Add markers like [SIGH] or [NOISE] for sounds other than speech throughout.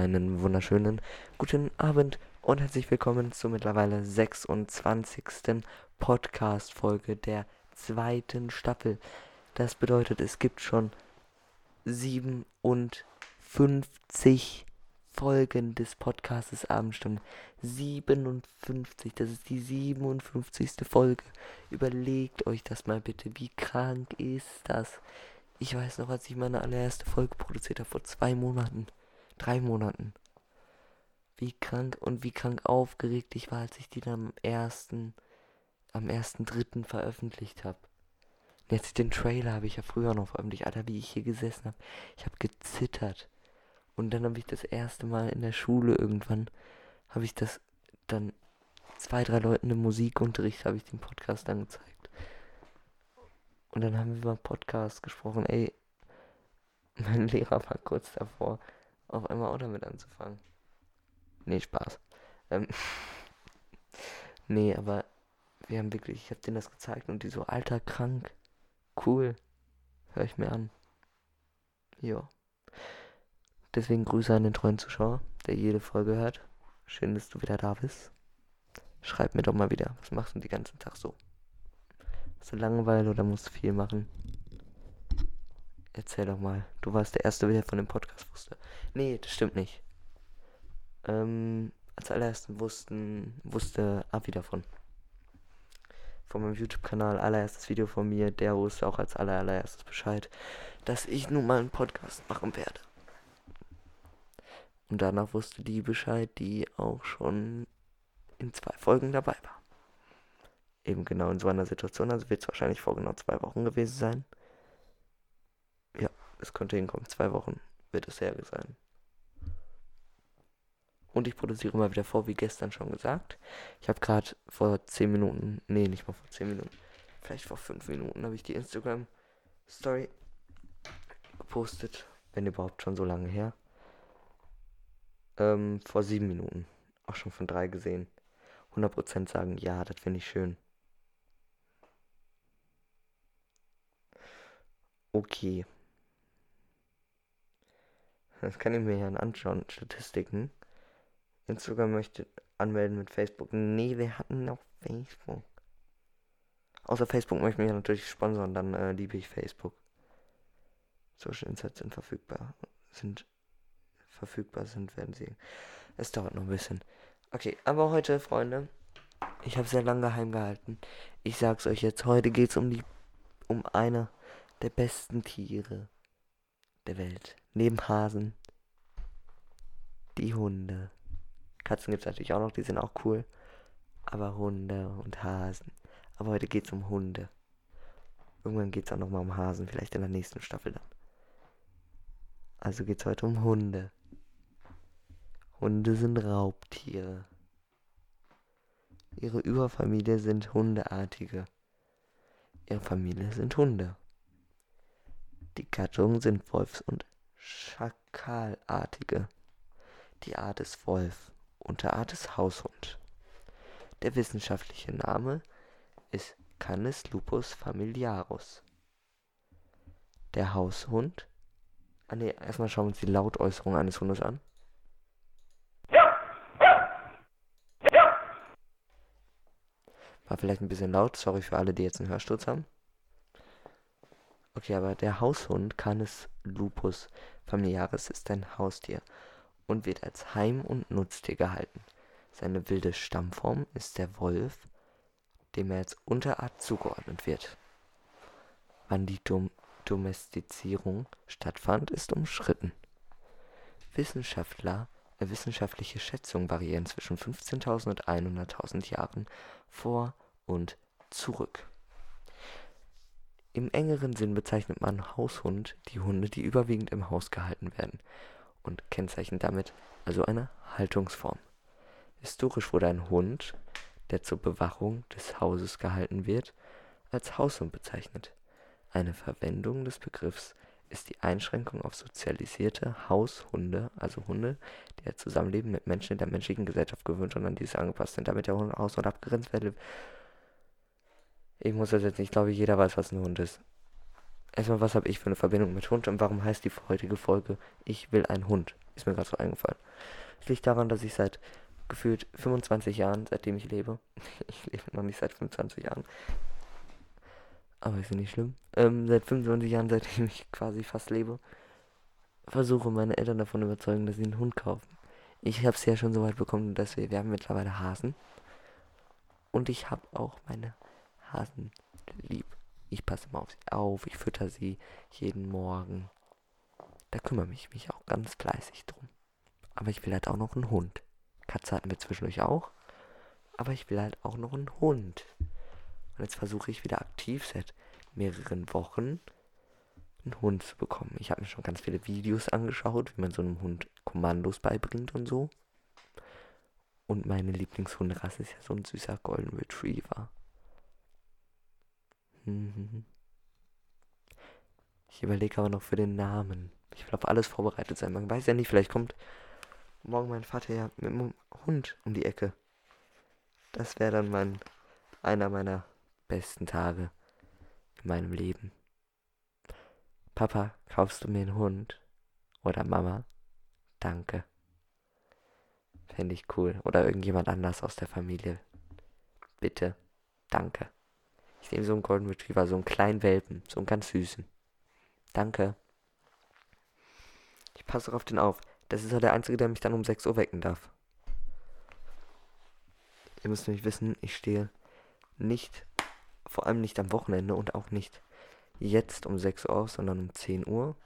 einen wunderschönen guten Abend und herzlich willkommen zur mittlerweile 26. Podcast-Folge der zweiten Staffel. Das bedeutet, es gibt schon 57 Folgen des Podcastes Abendstunde. 57, das ist die 57. Folge. Überlegt euch das mal bitte, wie krank ist das? Ich weiß noch, als ich meine allererste Folge produziert habe, vor zwei Monaten, drei Monaten. Wie krank und wie krank aufgeregt ich war, als ich die dann am ersten, am ersten dritten veröffentlicht habe. Jetzt den Trailer habe ich ja früher noch veröffentlicht. Alter, wie ich hier gesessen habe. Ich habe gezittert. Und dann habe ich das erste Mal in der Schule irgendwann, habe ich das dann zwei, drei Leuten im Musikunterricht, habe ich den Podcast dann gezeigt. Und dann haben wir über Podcast gesprochen. Ey, mein Lehrer war kurz davor, auf einmal auch damit anzufangen. Nee, Spaß. Ähm, [LAUGHS] nee, aber wir haben wirklich, ich hab denen das gezeigt und die so, alter, krank. Cool. Hör ich mir an. Jo. Deswegen Grüße an den treuen Zuschauer, der jede Folge hört. Schön, dass du wieder da bist. Schreib mir doch mal wieder, was machst du den ganzen Tag so? Hast du Langeweile oder musst du viel machen? Erzähl doch mal. Du warst der Erste, der von dem Podcast wusste. Nee, das stimmt nicht. Ähm, als allerersten wussten, wusste Avi davon. Von meinem YouTube-Kanal, allererstes Video von mir, der wusste auch als allererstes Bescheid, dass ich nun mal einen Podcast machen werde. Und danach wusste die Bescheid, die auch schon in zwei Folgen dabei war eben genau in so einer Situation. Also wird es wahrscheinlich vor genau zwei Wochen gewesen sein. Es könnte hinkommen. Zwei Wochen wird es her sein. Und ich produziere mal wieder vor, wie gestern schon gesagt. Ich habe gerade vor 10 Minuten, nee, nicht mal vor 10 Minuten, vielleicht vor 5 Minuten habe ich die Instagram Story gepostet. Wenn überhaupt schon so lange her. Ähm, vor 7 Minuten. Auch schon von 3 gesehen. 100% sagen, ja, das finde ich schön. Okay. Das kann ich mir ja anschauen. Statistiken. Instagram möchte anmelden mit Facebook. Nee, wir hatten noch Facebook. Außer Facebook möchte mich ja natürlich sponsern, dann äh, liebe ich Facebook. Social Insights sind verfügbar. Sind verfügbar sind, werden sie. Es dauert noch ein bisschen. Okay, aber heute, Freunde, ich habe sehr lange geheim gehalten. Ich sag's euch jetzt, heute geht's um die um eine der besten Tiere der Welt. Neben Hasen. Die Hunde. Katzen gibt es natürlich auch noch, die sind auch cool. Aber Hunde und Hasen. Aber heute geht es um Hunde. Irgendwann geht es auch nochmal um Hasen, vielleicht in der nächsten Staffel dann. Also geht es heute um Hunde. Hunde sind Raubtiere. Ihre Überfamilie sind Hundeartige. Ihre Familie sind Hunde. Die Gattungen sind Wolfs- und Schakalartige. Die Art ist Wolf, Unterart ist Haushund. Der wissenschaftliche Name ist Canis lupus familiarus. Der Haushund. Ah ne, erstmal schauen wir uns die Lautäußerung eines Hundes an. War vielleicht ein bisschen laut, sorry für alle, die jetzt einen Hörsturz haben. Okay, aber der Haushund Canis lupus familiaris ist ein Haustier und wird als Heim- und Nutztier gehalten. Seine wilde Stammform ist der Wolf, dem er als Unterart zugeordnet wird. Wann die Dom Domestizierung stattfand, ist umstritten. Wissenschaftler, äh, wissenschaftliche Schätzungen variieren zwischen 15.000 und 100.000 Jahren vor und zurück. Im engeren Sinn bezeichnet man Haushund die Hunde, die überwiegend im Haus gehalten werden und kennzeichnet damit also eine Haltungsform. Historisch wurde ein Hund, der zur Bewachung des Hauses gehalten wird, als Haushund bezeichnet. Eine Verwendung des Begriffs ist die Einschränkung auf sozialisierte Haushunde, also Hunde, die das Zusammenleben mit Menschen in der menschlichen Gesellschaft gewöhnt und an diese angepasst sind, damit der Haushund abgegrenzt werde ich muss das jetzt nicht, ich glaube, jeder weiß, was ein Hund ist. erstmal, was habe ich für eine Verbindung mit Hund und warum heißt die heutige Folge Ich will einen Hund? Ist mir gerade so eingefallen. Es liegt daran, dass ich seit gefühlt 25 Jahren, seitdem ich lebe, [LAUGHS] ich lebe noch nicht seit 25 Jahren, aber ist ja nicht schlimm, ähm, seit 25 Jahren, [LAUGHS] seitdem ich quasi fast lebe, versuche meine Eltern davon überzeugen, dass sie einen Hund kaufen. Ich habe es ja schon so weit bekommen, dass wir, wir haben mittlerweile Hasen. Und ich habe auch meine Hasen lieb. Ich passe immer auf sie auf, ich fütter sie jeden Morgen. Da kümmere ich mich auch ganz fleißig drum. Aber ich will halt auch noch einen Hund. Katze hatten wir zwischendurch auch. Aber ich will halt auch noch einen Hund. Und jetzt versuche ich wieder aktiv seit mehreren Wochen einen Hund zu bekommen. Ich habe mir schon ganz viele Videos angeschaut, wie man so einem Hund Kommandos beibringt und so. Und meine Lieblingshunderasse ist ja so ein süßer Golden Retriever. Mhm. Ich überlege aber noch für den Namen. Ich will auf alles vorbereitet sein. Man weiß ja nicht, vielleicht kommt morgen mein Vater ja mit dem Hund um die Ecke. Das wäre dann mein, einer meiner besten Tage in meinem Leben. Papa, kaufst du mir einen Hund? Oder Mama? Danke. Fände ich cool. Oder irgendjemand anders aus der Familie. Bitte. Danke. Ich nehme so einen Golden Retriever, so einen kleinen Welpen, so einen ganz süßen. Danke. Ich passe auf den auf. Das ist ja der Einzige, der mich dann um 6 Uhr wecken darf. Ihr müsst nämlich wissen, ich stehe nicht, vor allem nicht am Wochenende und auch nicht jetzt um 6 Uhr auf, sondern um 10 Uhr.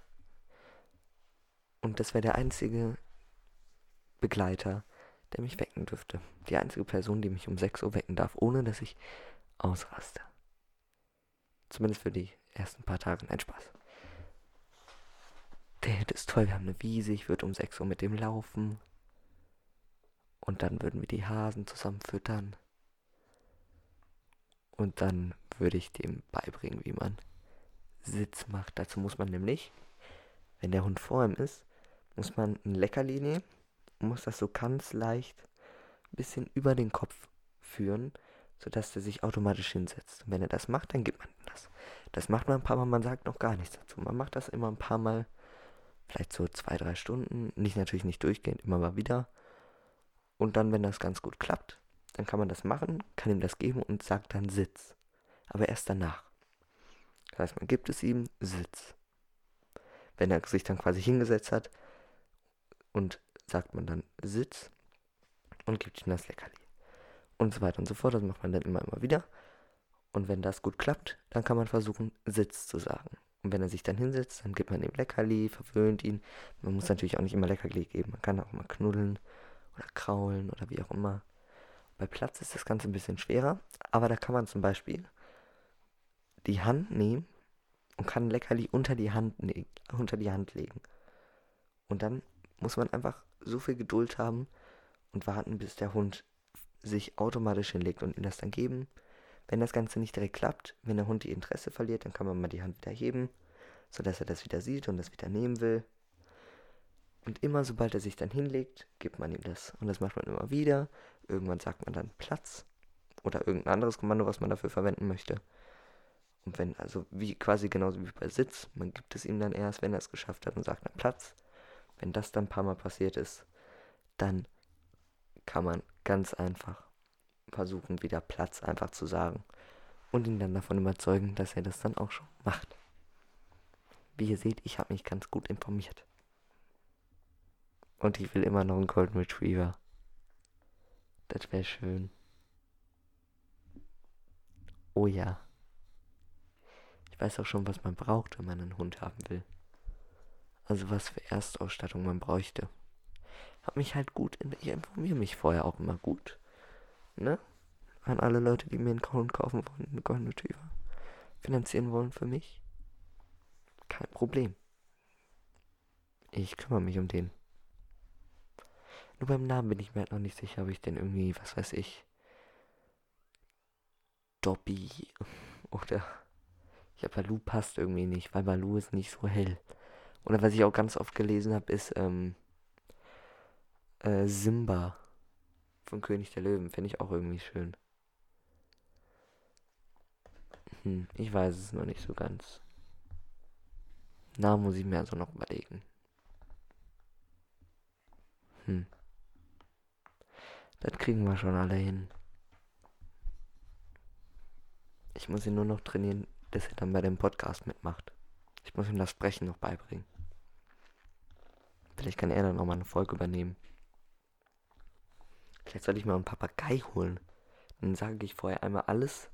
Und das wäre der einzige Begleiter, der mich wecken dürfte. Die einzige Person, die mich um 6 Uhr wecken darf, ohne dass ich ausraste. Zumindest für die ersten paar Tage. Nein, Spaß. Der ist toll. Wir haben eine Wiese. Ich würde um 6 Uhr mit dem laufen. Und dann würden wir die Hasen zusammen füttern. Und dann würde ich dem beibringen, wie man Sitz macht. Dazu muss man nämlich, wenn der Hund vor ihm ist, muss man ein Leckerli nehmen muss das so ganz leicht ein bisschen über den Kopf führen, sodass der sich automatisch hinsetzt. Und wenn er das macht, dann gibt man das. Das macht man ein paar Mal, man sagt noch gar nichts dazu. Man macht das immer ein paar Mal, vielleicht so zwei, drei Stunden. Nicht natürlich nicht durchgehend, immer mal wieder. Und dann, wenn das ganz gut klappt, dann kann man das machen, kann ihm das geben und sagt dann Sitz. Aber erst danach. Das heißt, man gibt es ihm Sitz. Wenn er sich dann quasi hingesetzt hat und sagt man dann Sitz und gibt ihm das Leckerli. Und so weiter und so fort. Das macht man dann immer, immer wieder. Und wenn das gut klappt, dann kann man versuchen, Sitz zu sagen. Und wenn er sich dann hinsetzt, dann gibt man ihm Leckerli, verwöhnt ihn. Man muss natürlich auch nicht immer Leckerli geben. Man kann auch mal knuddeln oder kraulen oder wie auch immer. Bei Platz ist das Ganze ein bisschen schwerer, aber da kann man zum Beispiel die Hand nehmen und kann Leckerli unter die Hand, unter die Hand legen. Und dann muss man einfach so viel Geduld haben und warten, bis der Hund sich automatisch hinlegt und ihm das dann geben. Wenn das Ganze nicht direkt klappt, wenn der Hund die Interesse verliert, dann kann man mal die Hand wieder heben, sodass er das wieder sieht und das wieder nehmen will. Und immer sobald er sich dann hinlegt, gibt man ihm das. Und das macht man immer wieder. Irgendwann sagt man dann Platz oder irgendein anderes Kommando, was man dafür verwenden möchte. Und wenn, also wie quasi genauso wie bei Sitz, man gibt es ihm dann erst, wenn er es geschafft hat und sagt dann Platz. Wenn das dann ein paar Mal passiert ist, dann kann man ganz einfach versuchen, wieder Platz einfach zu sagen. Und ihn dann davon überzeugen, dass er das dann auch schon macht. Wie ihr seht, ich habe mich ganz gut informiert. Und ich will immer noch einen Golden Retriever. Das wäre schön. Oh ja. Ich weiß auch schon, was man braucht, wenn man einen Hund haben will. Also was für Erstausstattung man bräuchte. Hab mich halt gut, ich informiere mich vorher auch immer gut. Ne? An alle Leute, die mir einen Hund kaufen wollen, einen Golden Retriever. Finanzieren wollen für mich. Kein Problem. Ich kümmere mich um den. Nur beim Namen bin ich mir halt noch nicht sicher, ob ich den irgendwie, was weiß ich, Dobby [LAUGHS] oder ja, Balu passt irgendwie nicht, weil Balu ist nicht so hell. Oder was ich auch ganz oft gelesen habe, ist ähm, äh, Simba von König der Löwen. Finde ich auch irgendwie schön. Hm, ich weiß es noch nicht so ganz. Na, muss ich mir also noch überlegen. Hm. Das kriegen wir schon alle hin. Ich muss ihn nur noch trainieren, dass er dann bei dem Podcast mitmacht. Ich muss ihm das Sprechen noch beibringen. Vielleicht kann er dann nochmal eine Folge übernehmen. Vielleicht sollte ich mir einen Papagei holen. Dann sage ich vorher einmal alles,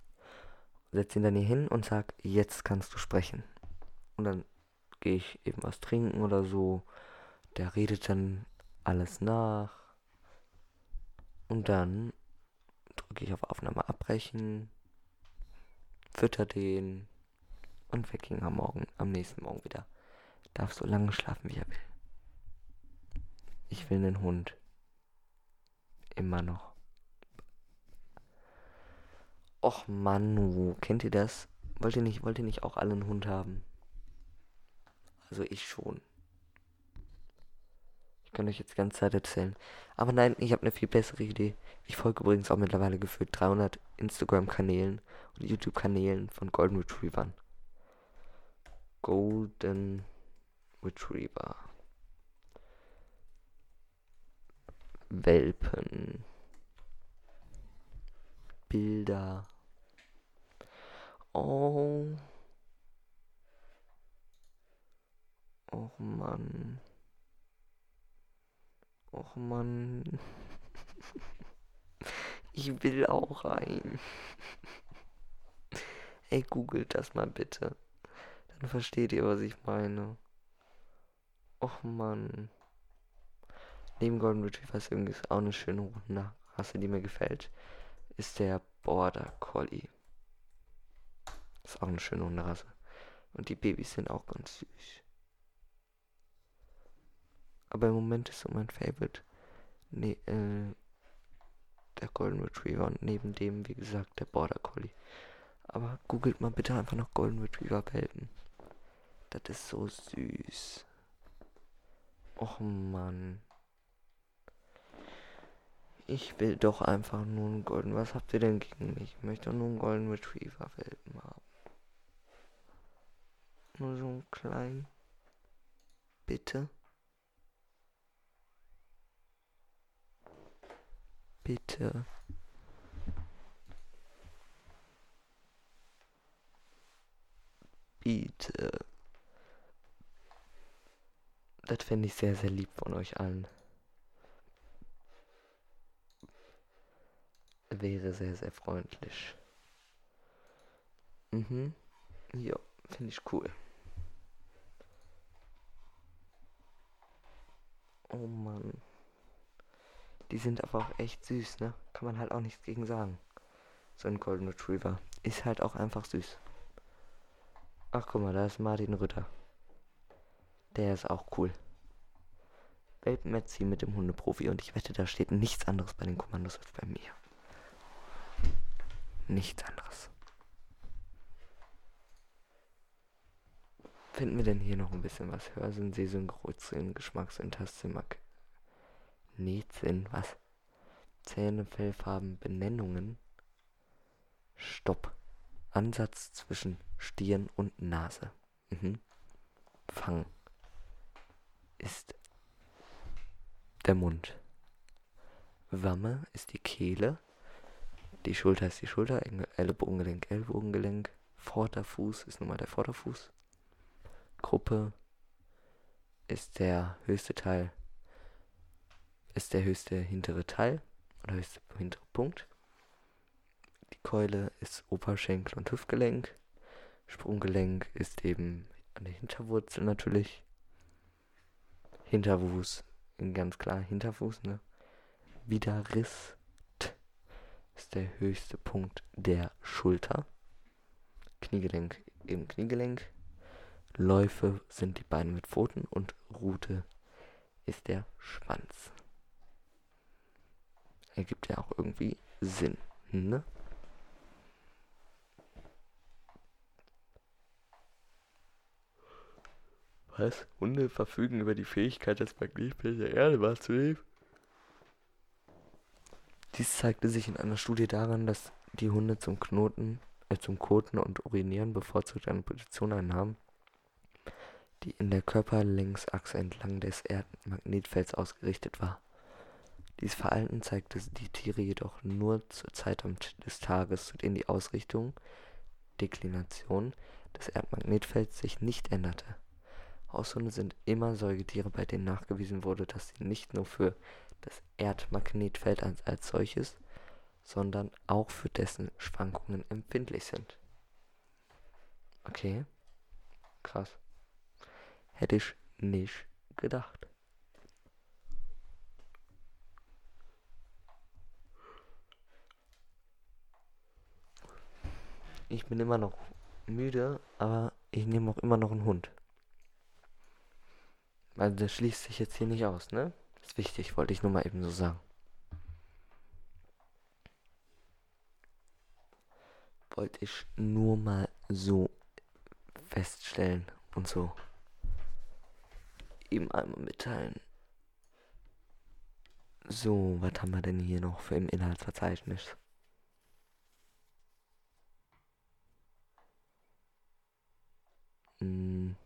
setze ihn dann hier hin und sage, jetzt kannst du sprechen. Und dann gehe ich eben was trinken oder so. Der redet dann alles nach. Und dann drücke ich auf Aufnahme abbrechen, fütter den und weck ihn am Morgen, am nächsten Morgen wieder. Darf so lange schlafen, wie er will. Ich will einen Hund. Immer noch. Och Manu, kennt ihr das? Wollt ihr nicht, wollt ihr nicht auch alle einen Hund haben? Also ich schon. Ich kann euch jetzt die ganze Zeit erzählen. Aber nein, ich habe eine viel bessere Idee. Ich folge übrigens auch mittlerweile gefühlt 300 Instagram-Kanälen und YouTube-Kanälen von Golden Retrievern. Golden Retriever. Welpen. Bilder. Oh. Och Mann. Och Mann. [LAUGHS] Ich will auch rein. Ey, googelt das mal bitte. Dann versteht ihr, was ich meine. Och Mann. Neben Golden Retriever ist irgendwie auch eine schöne Rasse, die mir gefällt. Ist der Border Collie. Ist auch eine schöne Hunderasse. Und die Babys sind auch ganz süß. Aber im Moment ist so mein Favorite ne, äh, der Golden Retriever und neben dem, wie gesagt, der Border Collie. Aber googelt mal bitte einfach noch Golden Retriever Welpen. Das ist so süß. Och Mann. Ich will doch einfach nur einen Golden. Was habt ihr denn gegen mich? Ich möchte nur einen Golden Retriever Welpen haben. Nur so einen kleinen. Bitte. Bitte. Bitte. Das fände ich sehr, sehr lieb von euch allen. Wäre sehr, sehr freundlich. Mhm. Ja, finde ich cool. Oh Mann. Die sind aber auch echt süß, ne? Kann man halt auch nichts gegen sagen. So ein Golden Retriever. Ist halt auch einfach süß. Ach, guck mal, da ist Martin Rütter. Der ist auch cool. Welpenmerziehen mit dem Hundeprofi und ich wette, da steht nichts anderes bei den Kommandos als bei mir. Nichts anderes. Finden wir denn hier noch ein bisschen was? Hörsinn, Sehsinn, Geruchssinn, Geschmackssinn, Tastsinn, Nähtsinn, was? Zähne, Fellfarben, Benennungen. Stopp. Ansatz zwischen Stirn und Nase. Mhm. Fang ist der Mund. Wamme ist die Kehle. Die Schulter ist die Schulter. Ellbogengelenk, Ellbogengelenk. Vorderfuß ist nun mal der Vorderfuß. Gruppe ist der höchste Teil ist der höchste hintere Teil oder höchste hintere Punkt. Die Keule ist Oberschenkel und Hüftgelenk. Sprunggelenk ist eben an der Hinterwurzel natürlich. Hinterfuß, ganz klar Hinterfuß, ne? Widerriss ist der höchste Punkt der Schulter. Kniegelenk eben Kniegelenk. Läufe sind die Beine mit Pfoten und Rute ist der Schwanz ergibt ja auch irgendwie Sinn, ne? Was? Hunde verfügen über die Fähigkeit, das Magnetfeld der Erde wahrzunehmen? Dies zeigte sich in einer Studie daran, dass die Hunde zum Knoten, äh, zum Koten und Urinieren bevorzugt eine Position einnahmen, die in der Körperlängsachse entlang des Erdmagnetfelds ausgerichtet war. Dieses Verhalten zeigte die Tiere jedoch nur zur Zeit des Tages, zu denen die Ausrichtung (Deklination) des Erdmagnetfelds sich nicht änderte. Haushunde sind immer Säugetiere, bei denen nachgewiesen wurde, dass sie nicht nur für das Erdmagnetfeld als solches, sondern auch für dessen Schwankungen empfindlich sind. Okay, krass. Hätte ich nicht gedacht. Ich bin immer noch müde, aber ich nehme auch immer noch einen Hund. Also das schließt sich jetzt hier nicht aus, ne? Ist wichtig, wollte ich nur mal eben so sagen. Wollte ich nur mal so feststellen und so ihm einmal mitteilen. So, was haben wir denn hier noch für im Inhaltsverzeichnis? Hm.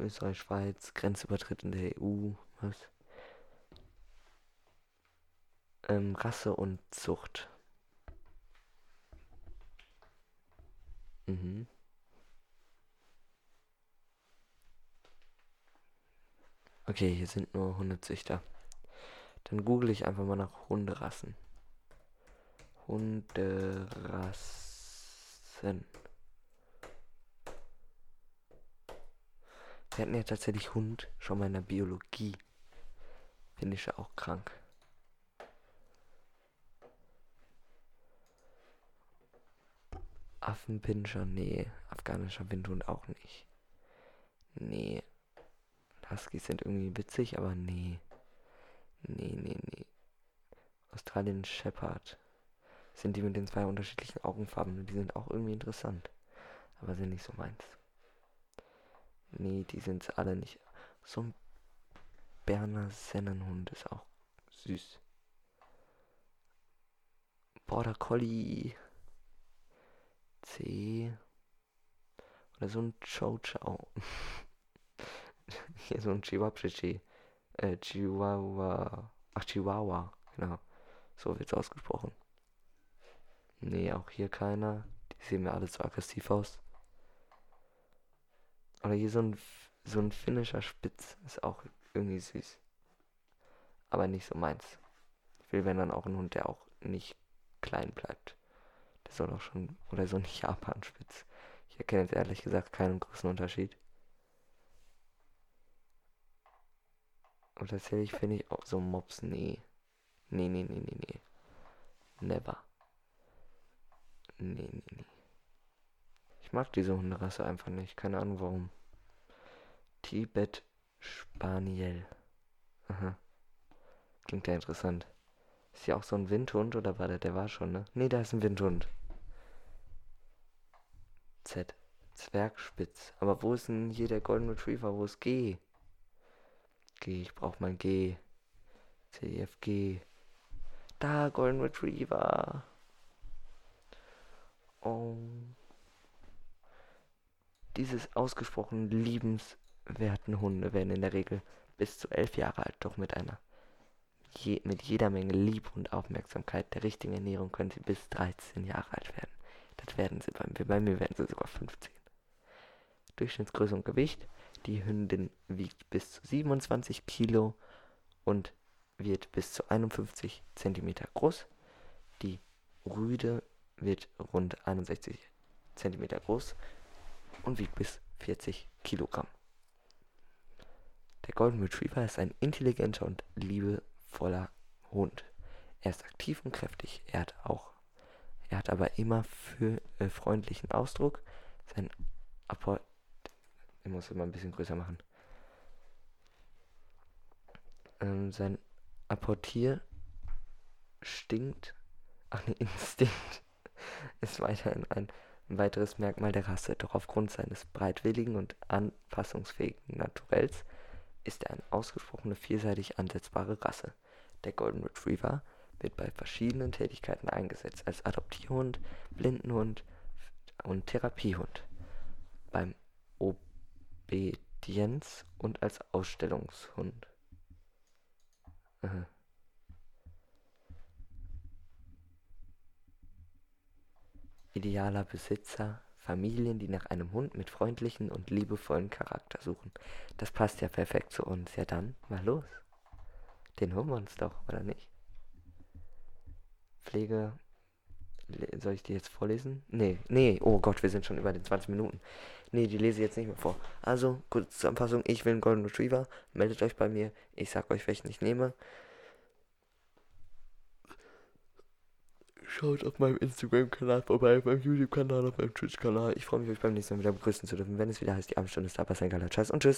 Österreich, Schweiz, Grenzübertritt in der EU, was? ähm, Rasse und Zucht. Mhm. Okay, hier sind nur Hundezüchter. Dann google ich einfach mal nach Hunderassen. Hunderassen. Wir hatten ja tatsächlich Hund schon mal in der Biologie. Finde ich ja auch krank. Affenpinscher, nee. Afghanischer Windhund auch nicht. Nee. Huskies sind irgendwie witzig, aber nee. Nee, nee, nee. Australien Shepherd. Sind die mit den zwei unterschiedlichen Augenfarben. Die sind auch irgendwie interessant. Aber sind nicht so meins. Nee, die sind alle nicht. So ein Berner Sennenhund ist auch süß. Border Collie. C. Oder so ein Chow Chow. [LAUGHS] Hier so ein Chihuahua. Äh, Chihuahua. Ach, Chihuahua. Genau. So wird's ausgesprochen. Nee, auch hier keiner. Die sehen mir alle zu aggressiv aus. Oder hier so ein, so ein finnischer Spitz. Ist auch irgendwie süß. Aber nicht so meins. Ich will, wenn dann auch ein Hund, der auch nicht klein bleibt. Der soll auch schon, oder so ein Japan-Spitz. Ich erkenne jetzt ehrlich gesagt keinen großen Unterschied. Und tatsächlich finde ich auch so Mobs, nee. Nee, nee, nee, nee, nee. Never. Nee, nee, nee. Ich mag diese Hunderasse einfach nicht. Keine Ahnung warum. Tibet Spaniel. Aha. Klingt ja interessant. Ist ja auch so ein Windhund oder war der? Der war schon, ne? Ne, da ist ein Windhund. Z. Zwergspitz. Aber wo ist denn hier der Golden Retriever? Wo ist G? G, ich brauch mal G. CFG. Da, Golden Retriever. Oh. Dieses ausgesprochen liebenswerten Hunde werden in der Regel bis zu elf Jahre alt, doch mit einer je, mit jeder Menge Liebe und Aufmerksamkeit der richtigen Ernährung können sie bis 13 Jahre alt werden. Das werden sie bei mir. Bei mir werden sie sogar 15. Durchschnittsgröße und Gewicht. Die Hündin wiegt bis zu 27 Kilo und wird bis zu 51 cm groß. Die Rüde wird rund 61 cm groß und wiegt bis 40 Kilogramm. Der Golden Retriever ist ein intelligenter und liebevoller Hund. Er ist aktiv und kräftig. Er hat auch er hat aber immer für äh, freundlichen Ausdruck. Sein Apport. Ich muss immer ein bisschen größer machen. Ähm, sein Apportier stinkt. Ach ne, Instinkt [LAUGHS] ist weiterhin ein weiteres Merkmal der Rasse. Doch aufgrund seines breitwilligen und anpassungsfähigen Naturells ist er eine ausgesprochene vielseitig ansetzbare Rasse. Der Golden Retriever wird bei verschiedenen Tätigkeiten eingesetzt, als Adoptierhund, Blindenhund und Therapiehund, beim Obedienz und als Ausstellungshund. Aha. Idealer Besitzer Familien, die nach einem Hund mit freundlichen und liebevollen Charakter suchen. Das passt ja perfekt zu uns. Ja dann, mal los. Den holen wir uns doch, oder nicht? Pflege. Soll ich die jetzt vorlesen? Nee, nee, oh Gott, wir sind schon über den 20 Minuten. Nee, die lese ich jetzt nicht mehr vor. Also, kurze Zusammenfassung. Ich will einen Golden Retriever. Meldet euch bei mir. Ich sag euch, welchen ich nehme. Schaut auf meinem Instagram-Kanal vorbei, auf meinem YouTube-Kanal, auf meinem Twitch-Kanal. Ich freue mich, euch beim nächsten Mal wieder begrüßen zu dürfen, wenn es wieder heißt, die Abendstunde ist da, was ein geiler Scheiß und tschüss.